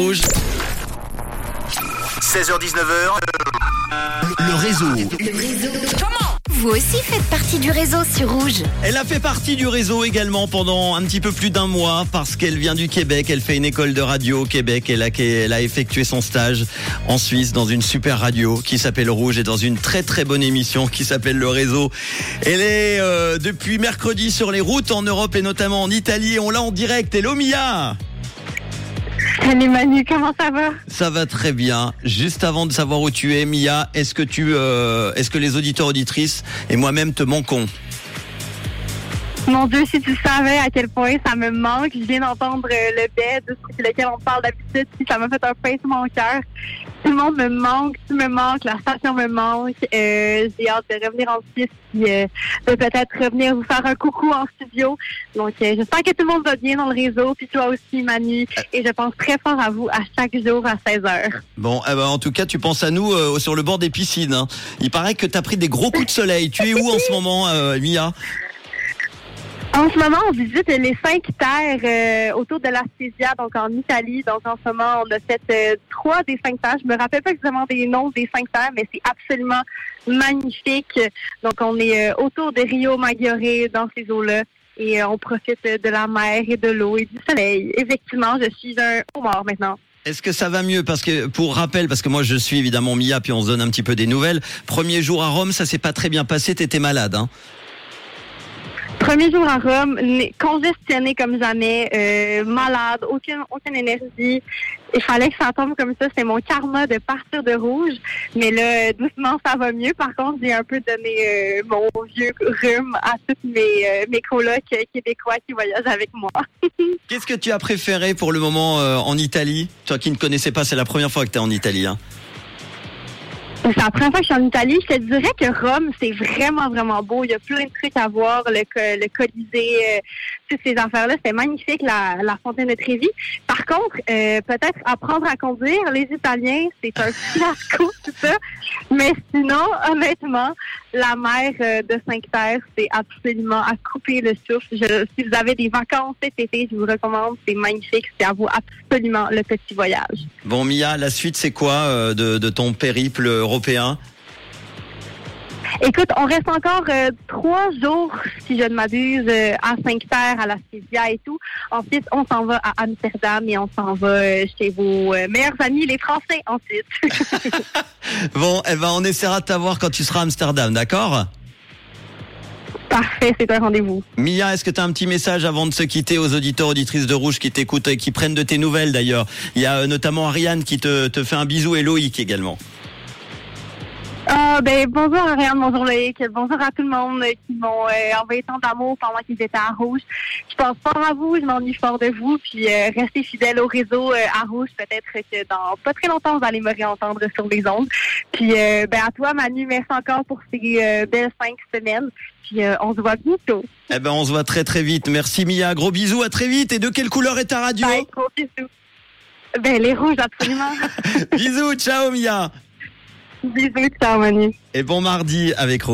Rouge. 16h-19h, Le réseau. Vous aussi faites partie du réseau sur Rouge. Elle a fait partie du réseau également pendant un petit peu plus d'un mois parce qu'elle vient du Québec. Elle fait une école de radio au Québec. Elle a, elle a effectué son stage en Suisse dans une super radio qui s'appelle Rouge et dans une très très bonne émission qui s'appelle Le Réseau. Elle est euh, depuis mercredi sur les routes en Europe et notamment en Italie. Et on l'a en direct. Hello Mia Salut Manu, comment ça va? Ça va très bien. Juste avant de savoir où tu es, Mia, est-ce que tu, euh, est-ce que les auditeurs auditrices et moi-même te manquons? Mon Dieu, si tu savais à quel point ça me manque. Je viens d'entendre euh, le bed sur lequel on parle d'habitude, puis ça m'a fait un pince mon cœur. Tout le monde me manque, tu me manques, la station me manque. Euh, J'ai hâte de revenir en Suisse, puis euh, de peut-être revenir vous faire un coucou en studio. Donc, euh, j'espère que tout le monde va bien dans le réseau, puis toi aussi, Manu. Et je pense très fort à vous à chaque jour à 16 heures. Bon, eh ben, en tout cas, tu penses à nous euh, sur le bord des piscines. hein. Il paraît que tu as pris des gros coups de soleil. Tu es où en ce moment, euh, Mia? En ce moment, on visite les cinq terres euh, autour de la donc en Italie. Donc en ce moment, on a fait euh, trois des cinq terres. Je me rappelle pas exactement des noms des cinq terres, mais c'est absolument magnifique. Donc on est euh, autour de Rio Maggiore dans ces eaux-là. Et on profite de la mer et de l'eau et du soleil. Effectivement, je suis un homard maintenant. Est-ce que ça va mieux? Parce que, pour rappel, parce que moi je suis évidemment Mia, puis on se donne un petit peu des nouvelles. Premier jour à Rome, ça s'est pas très bien passé, t'étais malade. Hein? Premier jour à Rome, né- congestionné comme jamais, euh, malade, aucune, aucune énergie. Il fallait que ça tombe comme ça. C'est mon karma de partir de rouge. Mais là, doucement, ça va mieux. Par contre, j'ai un peu donné euh, mon vieux rhume à tous mes, euh, mes colocs euh, québécois qui voyagent avec moi. Qu'est-ce que tu as préféré pour le moment euh, en Italie? Toi qui ne connaissais pas, c'est la première fois que tu es en Italie. Hein C'est la première fois que je suis en Italie. Je te dirais que Rome, c'est vraiment, vraiment beau. Il y a plein de trucs à voir. Le, le Colisée, euh, toutes ces affaires-là. C'était magnifique, la, la fontaine de Trévi. Par contre, euh, peut-être apprendre à conduire. Les Italiens, c'est un fiasco, tout ça. Mais sinon, honnêtement, la mer euh, de Cinque-Terre, c'est absolument à couper le souffle. Si vous avez des vacances cet été, je vous recommande. C'est magnifique. C'est à vous absolument le petit voyage. Bon, Mia, la suite, c'est quoi de, de ton périple européen Écoute, on reste encore euh, trois jours, si je ne m'abuse, euh, à Cinque-Terre, à la Spezia et tout. Ensuite, on s'en va à Amsterdam et on s'en va euh, chez vos meilleurs amis, les Français, ensuite. Bon, eh ben, on essaiera de t'avoir quand tu seras à Amsterdam, d'accord? Parfait, c'est un rendez-vous. Mia, est-ce que tu as un petit message avant de se quitter aux auditeurs, auditrices de Rouge qui t'écoutent et qui prennent de tes nouvelles d'ailleurs? Il y a notamment Ariane qui te, te fait un bisou et Loïc également. Ah, ben, bonjour Ariane, bonjour Loïc, bonjour à tout le monde qui m'ont euh, envoyé tant d'amour pendant qu'ils étaient à Rouge. Je pense fort à vous, je m'ennuie fort de vous, puis euh, restez fidèles au réseau euh, à Rouge. Peut-être que dans pas très longtemps, vous allez me réentendre sur les ondes. Puis, ben, à toi Manu, merci encore pour ces belles cinq semaines. Puis, on se voit bientôt. Eh ben, on se voit très très vite. Merci Mia, gros bisous, à très vite. Et de quelle couleur est ta radio? Bye, gros bisous. Ben, les rouges, absolument. Bisous, ciao Mia. Bisous, ciao Manu. Et bon mardi avec Rouge.